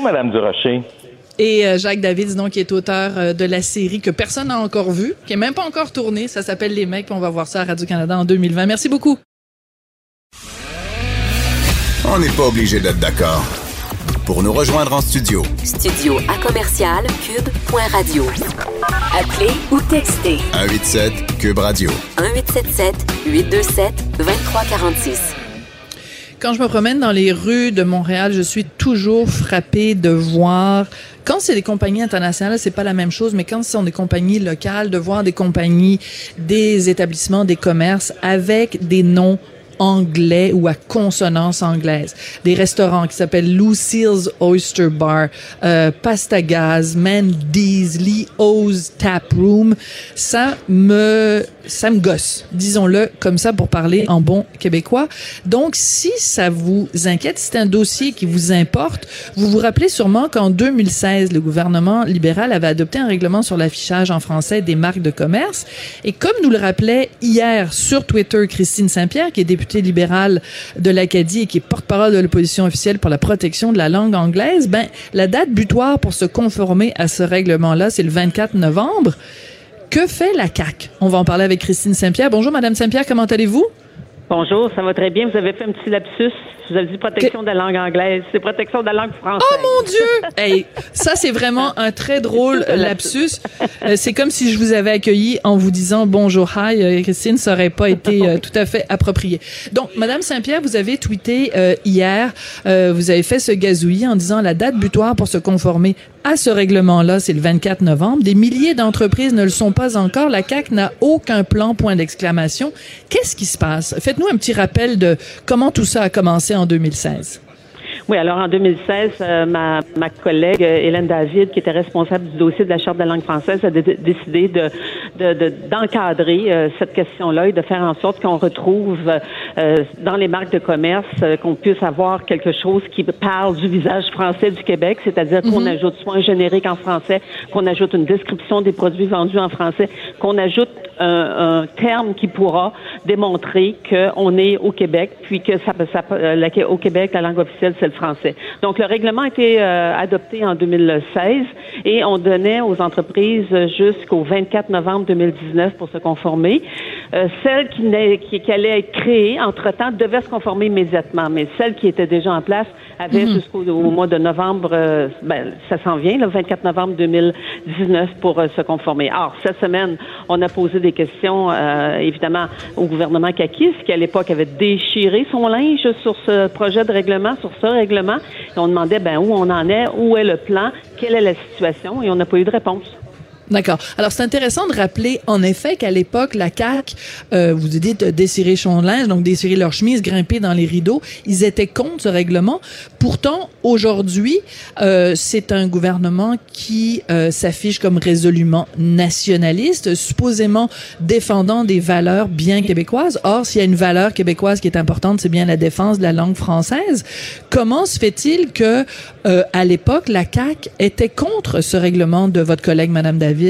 Madame Durocher. Et euh, Jacques David, donc, qui est auteur euh, de la série que personne n'a encore vue, qui est même pas encore tournée. Ça s'appelle Les Mecs, puis on va voir ça à Radio-Canada en 2020. Merci beaucoup. On n'est pas obligé d'être d'accord. Pour nous rejoindre en studio. Studio à commercial cube.radio. Appelez ou textez. 187 cube radio. 1877 827 2346. Quand je me promène dans les rues de Montréal, je suis toujours frappée de voir quand c'est des compagnies internationales, c'est pas la même chose, mais quand ce sont des compagnies locales, de voir des compagnies, des établissements, des commerces avec des noms anglais ou à consonance anglaise. Des restaurants qui s'appellent Lucille's Oyster Bar, euh, Pasta Gaz, Mandy's, Leo's Tap Room. Ça me, ça me gosse, disons-le comme ça pour parler en bon québécois. Donc, si ça vous inquiète, c'est un dossier qui vous importe, vous vous rappelez sûrement qu'en 2016, le gouvernement libéral avait adopté un règlement sur l'affichage en français des marques de commerce. Et comme nous le rappelait hier sur Twitter Christine Saint-Pierre, qui est députée libérale de l'Acadie et qui est porte-parole de l'opposition officielle pour la protection de la langue anglaise, ben, la date butoir pour se conformer à ce règlement-là, c'est le 24 novembre. Que fait la CAQ? On va en parler avec Christine Saint-Pierre. Bonjour, Madame Saint-Pierre, comment allez-vous? Bonjour, ça va très bien. Vous avez fait un petit lapsus? Vous avez dit protection de la langue anglaise. C'est protection de la langue française. Oh mon Dieu! hey, ça, c'est vraiment un très drôle lapsus. Euh, c'est comme si je vous avais accueilli en vous disant bonjour, hi, euh, Christine. Ça aurait pas été euh, tout à fait approprié. Donc, Madame Saint-Pierre, vous avez tweeté hier, vous avez fait ce gazouillis en disant la date butoir pour se conformer à ce règlement-là, c'est le 24 novembre. Des milliers d'entreprises ne le sont pas encore. La CAC n'a aucun plan, point d'exclamation. Qu'est-ce qui se passe? Faites-nous un petit rappel de comment tout ça a commencé en 2016. Oui, alors en 2016, euh, ma, ma collègue euh, Hélène David, qui était responsable du dossier de la Charte de la langue française, a décidé de, d'encadrer de, euh, cette question-là et de faire en sorte qu'on retrouve dans les marques de commerce qu'on puisse avoir quelque chose qui parle du visage français du Québec, c'est-à-dire qu'on mhm. ajoute soit un générique en français, qu'on ajoute une description des produits vendus en français, qu'on ajoute un, un, terme qui pourra démontrer qu'on est au Québec, puis que ça, ça, au Québec, la langue officielle, c'est le français. Donc, le règlement a été euh, adopté en 2016 et on donnait aux entreprises jusqu'au 24 novembre 2019 pour se conformer. Euh, celles qui, qui, qui allaient être créées, entre-temps, devaient se conformer immédiatement, mais celles qui étaient déjà en place avaient mhm. jusqu'au mois de novembre, euh, ben, ça s'en vient, le 24 novembre 2019 pour se conformer. Alors, cette semaine, on a posé des questions, évidemment, au gouvernement Kakis, qui à l'époque avait déchiré son linge sur ce projet de règlement, sur ce règlement. On demandait ben, où on en est, où est le plan, quelle est la situation, et on n'a pas eu de réponse. D'accord. Alors, c'est intéressant de rappeler, en effet, qu'à l'époque, la CAQ, euh, vous dites desserrer son linge, donc desserrer leur chemise, grimper dans les rideaux, ils étaient contre ce règlement. Pourtant, aujourd'hui, euh, c'est un gouvernement qui euh, s'affiche comme résolument nationaliste, supposément défendant des valeurs bien québécoises. Or, s'il y a une valeur québécoise qui est importante, c'est bien la défense de la langue française. Comment se fait-il que, euh, à l'époque, la CAQ était contre ce règlement de votre collègue, Madame David?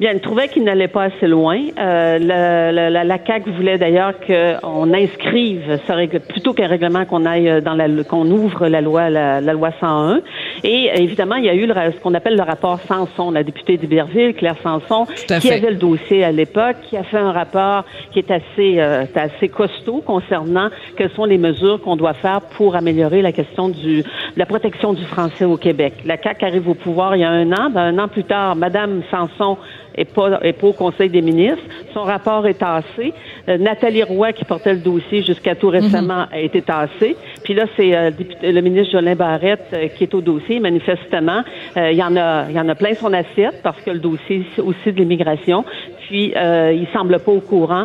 Bien, elle trouvait qu'il n'allait pas assez loin. Euh, la, la, CAC voulait d'ailleurs qu'on inscrive règle, plutôt qu'un règlement qu'on aille dans la qu'on ouvre la loi la, loi 101. Et évidemment, il y a eu le, ce qu'on appelle le rapport Sanson, la députée d'Iberville, Claire Sanson, qui avait le dossier à l'époque, qui a fait un rapport qui est assez euh, assez costaud concernant quelles sont les mesures qu'on doit faire pour améliorer la question du de la protection du français au Québec. La CAC arrive au pouvoir il y a un an. Ben, un an plus tard, Madame Sanson et pas, et pas au Conseil des ministres. Son rapport est tassé. Euh, Nathalie Roy, qui portait le dossier jusqu'à tout récemment, mhm. a été tassée. Puis là, c'est euh, le ministre Jolin Barrette euh, qui est au dossier. Manifestement, il y en a, il y en a plein son assiette parce que le dossier aussi de l'immigration. Puis, il semble pas au courant.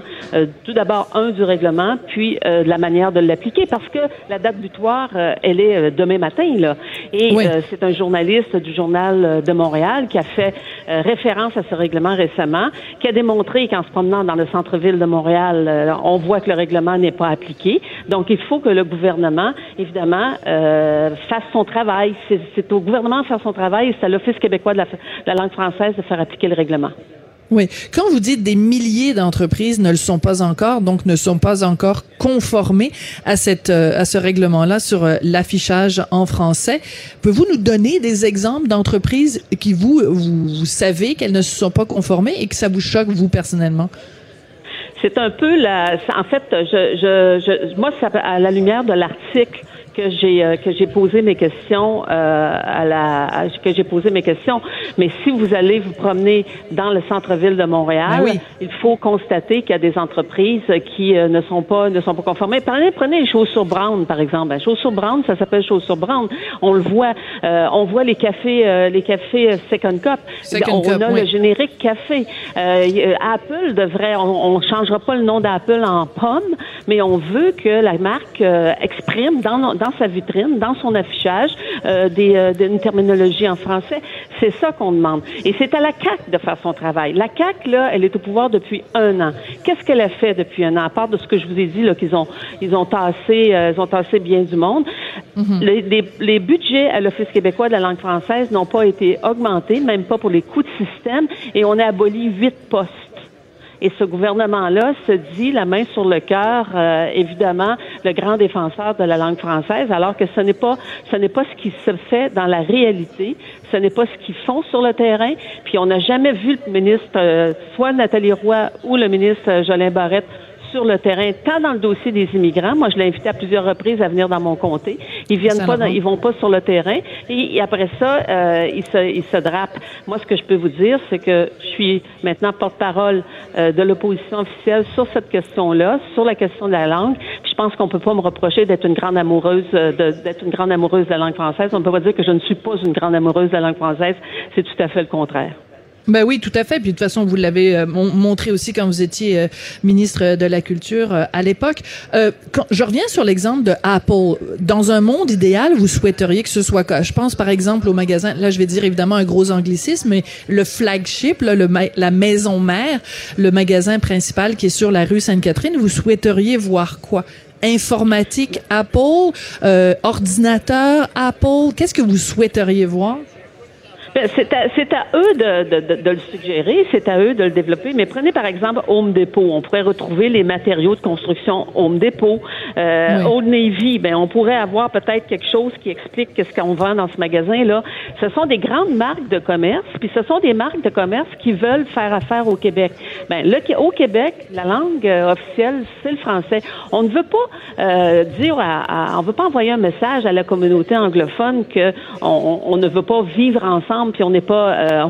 tout d'abord, un du règlement, puis de la manière de l'appliquer, parce que la date butoir, elle est demain matin là. Et c'est un journaliste du journal de Montréal qui a fait référence à ce règlement récemment, qui a démontré qu'en se promenant dans le centre-ville de Montréal, euh, on voit que le règlement n'est pas appliqué. Donc, il faut que le gouvernement, évidemment, euh, fasse son travail. C'est au gouvernement de faire son travail et c'est à l'Office québécois de la, langue française de faire appliquer le règlement. Oui. Quand vous dites des milliers d'entreprises ne le sont pas encore, donc ne sont pas encore conformées à cette euh, à ce règlement-là sur euh, l'affichage en français, pouvez-vous nous donner des exemples d'entreprises qui vous, vous savez qu'elles ne se sont pas conformées et que ça vous choque vous personnellement? C'est un peu la. En fait, je, je, je moi, à la lumière de l'article que j'ai euh, que j'ai posé mes questions euh, à la que j'ai posé mes questions. Mais si vous allez vous promener dans le centre-ville de Montréal, Ben oui. il faut constater qu'il y a des entreprises qui euh, ne sont pas ne sont pas conformées. Prenez, prenez les chaussures Brown par exemple. Ben, chaussures Brown, ça s'appelle chaussures Brown. On le voit, euh, on voit les cafés euh, les cafés Second Cup. Second on Cup, a oui. le générique café. Apple devrait, on, on changera pas le nom d'Apple en pomme, mais on veut que la marque exprime dans, dans sa vitrine, dans son affichage, euh, des, euh, d'une terminologie en français. C'est ça qu'on demande. Et c'est à la CAC de faire son travail. La CAC là, elle est au pouvoir depuis un an. Qu'est-ce qu'elle a fait depuis un an, à part de ce que je vous ai dit là, qu'ils ont, ils ont tassé, euh, ils ont tassé bien du monde? les, les- les budgets à l'Office québécois de la langue française n'ont pas été augmentés, même pas pour les coûts de système, et on a aboli huit postes. Et ce gouvernement-là se dit, la main sur le cœur, euh, évidemment, le grand défenseur de la langue française, alors que ce n'est pas, ce n'est pas ce qui se fait dans la réalité, ce n'est pas ce qu'ils font sur le terrain. Puis on n'a jamais vu le ministre, euh, soit Nathalie Roy ou le ministre euh, Jolin Barrette sur le terrain, tant dans le dossier des immigrants. Moi, je l'ai invité à plusieurs reprises à venir dans mon comté. Ils viennent pas, dans- ils vont pas sur le terrain. Et, et après ça, euh, ils se, ils se drapent. Moi, ce que je peux vous dire, c'est que je suis maintenant porte-parole euh, de l'opposition officielle sur cette question-là, sur la question de la langue. Puis je pense qu'on peut pas me reprocher d'être une grande amoureuse, euh, de- d'être une grande amoureuse de la langue française. On peut pas dire que je ne suis pas une grande amoureuse de la langue française. C'est tout à fait le contraire. Ben oui, tout à fait. Puis de toute façon, vous l'avez euh, mon- montré aussi quand vous étiez euh, ministre de la Culture euh, à l'époque. Quand- je reviens sur l'exemple de Apple. Dans un monde idéal, vous souhaiteriez que ce soit quoi? Je pense par exemple au magasin. Là, je vais dire évidemment un gros anglicisme, mais le flagship, là, le ma- la maison mère, le magasin principal qui est sur la rue Sainte-Catherine. Vous souhaiteriez voir quoi? Informatique Apple, ordinateur Apple? Qu'est-ce que vous souhaiteriez voir? C'est à, c'est à eux de, de, de, de le suggérer, c'est à eux de le développer. Mais prenez par exemple Home Depot. On pourrait retrouver les matériaux de construction Home Depot. Euh, Oui. Old Navy, ben on pourrait avoir peut-être quelque chose qui explique qu'est-ce qu'on vend dans ce magasin-là. Ce sont des grandes marques de commerce, puis ce sont des marques de commerce qui veulent faire affaire au Québec. Ben le, au Québec, la langue euh, officielle c'est le français. On ne veut pas euh, dire, à, à- on veut pas envoyer un message à la communauté anglophone que on, on- on ne veut pas vivre ensemble, puis on n'est pas, euh,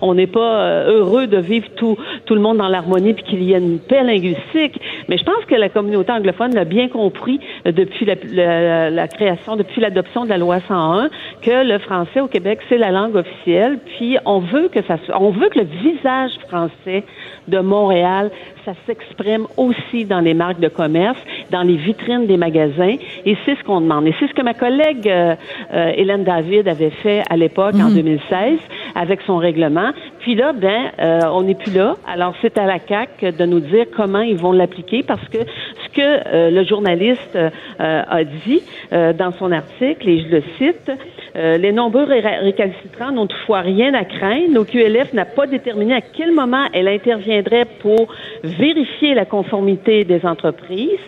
on n'est pas euh, heureux de vivre tout tout le monde dans l'harmonie, puis qu'il y ait une paix linguistique. Mais je pense que la communauté anglophone l'a bien compris euh, depuis la, la- la création, depuis l'adoption de la loi 101, que le français au Québec c'est la langue officielle. Puis on veut que ça, on veut que le visage français de Montréal, ça s'exprime aussi dans les marques de commerce, dans les vitrines des magasins, et c'est ce qu'on demande. Et c'est ce que ma collègue euh, euh, Hélène David avait fait à l'époque, en 2016, avec son règlement. Puis là, ben, euh, on n'est plus là. Alors, c'est à la CAC de nous dire comment ils vont l'appliquer, parce que ce que euh, le journaliste euh, a dit euh, dans son article, et je le cite, euh, les nombreux ré- récalcitrants n'ont toutefois rien à craindre. L'OQLF n'a pas déterminé à quel moment elle interviendrait pour vérifier la conformité des entreprises.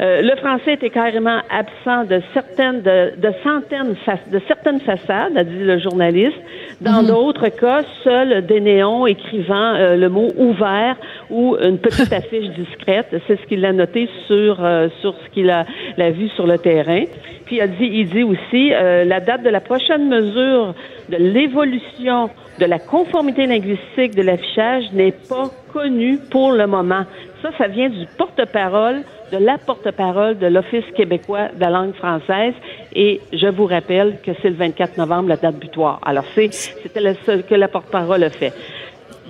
Euh, le français était carrément absent de certaines, de, de centaines, de certaines façades, a dit le journaliste. Dans d'autres cas, seul des néons écrivant euh, le mot ouvert ou une petite affiche discrète. C'est ce qu'il a noté sur euh, sur ce qu'il a, l'a vu sur le terrain. Puis il a dit, il dit aussi euh, la date de la prochaine mesure de l'évolution de la conformité linguistique de l'affichage n'est pas connue pour le moment. Ça, ça vient du porte-parole, de la porte-parole de l'Office québécois de la langue française. Et je vous rappelle que c'est le 24 novembre, la date butoir. Alors, c'est, c'était le seul que la porte-parole a fait.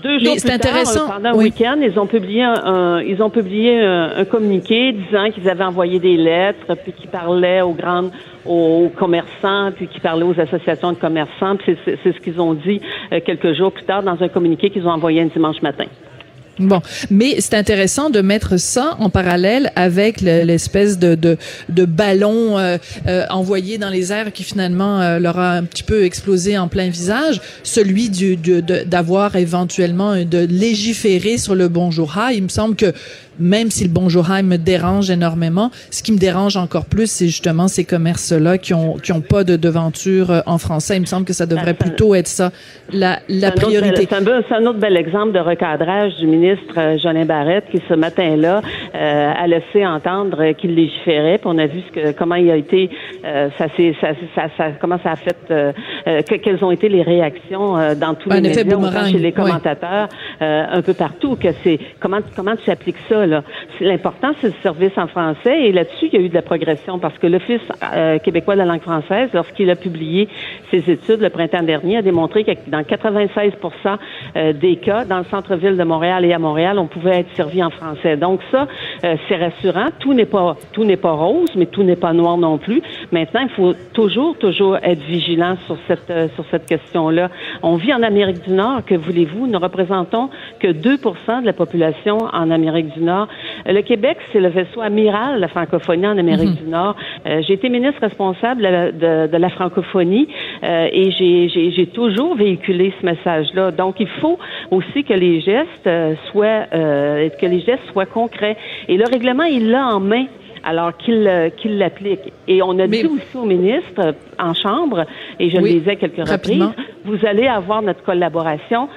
Deux jours Mais plus tard, intéressant. pendant un Oui. week-end, ils ont publié un, ils ont publié un, un communiqué disant qu'ils avaient envoyé des lettres, puis qu'ils parlaient aux grandes, aux, commerçants, puis qu'ils parlaient aux associations de commerçants. Puis c'est, c'est- c'est ce qu'ils ont dit euh, quelques jours plus tard dans un communiqué qu'ils ont envoyé un dimanche matin. Bon, mais c'est intéressant de mettre ça en parallèle avec l'espèce de, de, de, ballon euh, euh, envoyé dans les airs qui finalement euh, leur a un petit peu explosé en plein visage, celui du, d'avoir éventuellement de légiférer sur le bonjour. Il me semble que même si le bonjour me dérange énormément, ce qui me dérange encore plus, c'est justement ces commerces-là qui ont qui ont pas de devanture en français. Il me semble que ça devrait plutôt être ça la, la priorité. C'est un, un, autre bel exemple de recadrage du ministre euh, Jolin Barrette qui ce matin-là euh, a laissé entendre qu'il légiférait. Puis on a vu ce que, comment il a été, euh, ça, ça, ça, ça, comment ça a fait, euh, que, quelles ont été les réactions dans tous les médias, chez les commentateurs, un peu partout. Que c'est comment comment tu appliques ça L'important c'est le service en français et là-dessus il y a eu de la progression parce que l'Office québécois de la langue française, lorsqu'il a publié ses études le printemps dernier, a démontré que dans 96% des cas dans le centre-ville de Montréal et à Montréal, on pouvait être servi en français. Donc ça, euh, c'est rassurant. Tout n'est pas tout n'est pas rose, mais tout n'est pas noir non plus. Maintenant, il faut toujours toujours être vigilant sur cette euh, sur cette question-là. On vit en Amérique du Nord. Que voulez-vous? Nous représentons que 2% de la population en Amérique du Nord. Euh, le Québec, c'est le vaisseau amiral de la francophonie en Amérique mhm. du Nord. j'ai été ministre responsable de, de, la francophonie et j'ai toujours véhiculé ce message-là. Donc, il faut aussi que les gestes soit euh, que les gestes soient concrets. Et le règlement, il l'a en main alors qu'il euh, l'applique. Et on a dit aussi au ministre euh, en chambre, et je le disais quelques reprises, vous allez avoir notre collaboration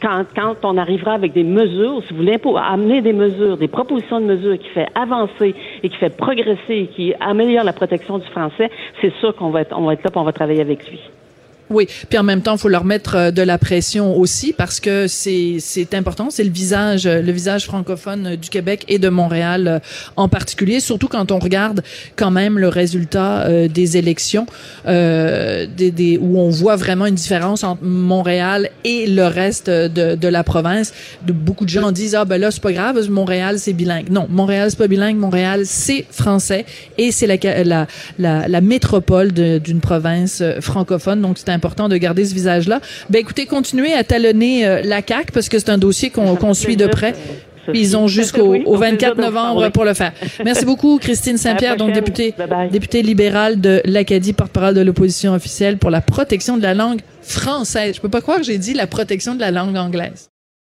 quand, quand, on arrivera avec des mesures, si vous voulez amener des mesures, des propositions de mesures qui fait avancer et qui fait progresser et qui améliore la protection du français, c'est sûr qu'on va être, on va être là, on va travailler avec lui. Oui, puis en même temps, il faut leur mettre euh, de la pression aussi parce que c'est important, c'est le visage le visage francophone du Québec et de Montréal euh, en particulier, surtout quand on regarde quand même le résultat euh, des élections euh, des, des, où on voit vraiment une différence entre Montréal et le reste de, de la province. Beaucoup de gens disent ah ben là c'est pas grave, Montréal c'est bilingue. Non, Montréal c'est pas bilingue, Montréal c'est français et c'est la, la la, la métropole d'une province francophone, donc c'est important de garder ce visage-là. Ben écoutez, continuez à talonner euh, la CAC parce que c'est un dossier qu'on suit de près. ils ont jusqu'au 24 novembre pour le faire. Merci beaucoup, Christine Saint-Pierre, donc députée, députée libérale de l'Acadie, porte-parole de l'opposition officielle pour la protection de la langue française. Je peux pas croire que j'ai dit la protection de la langue anglaise.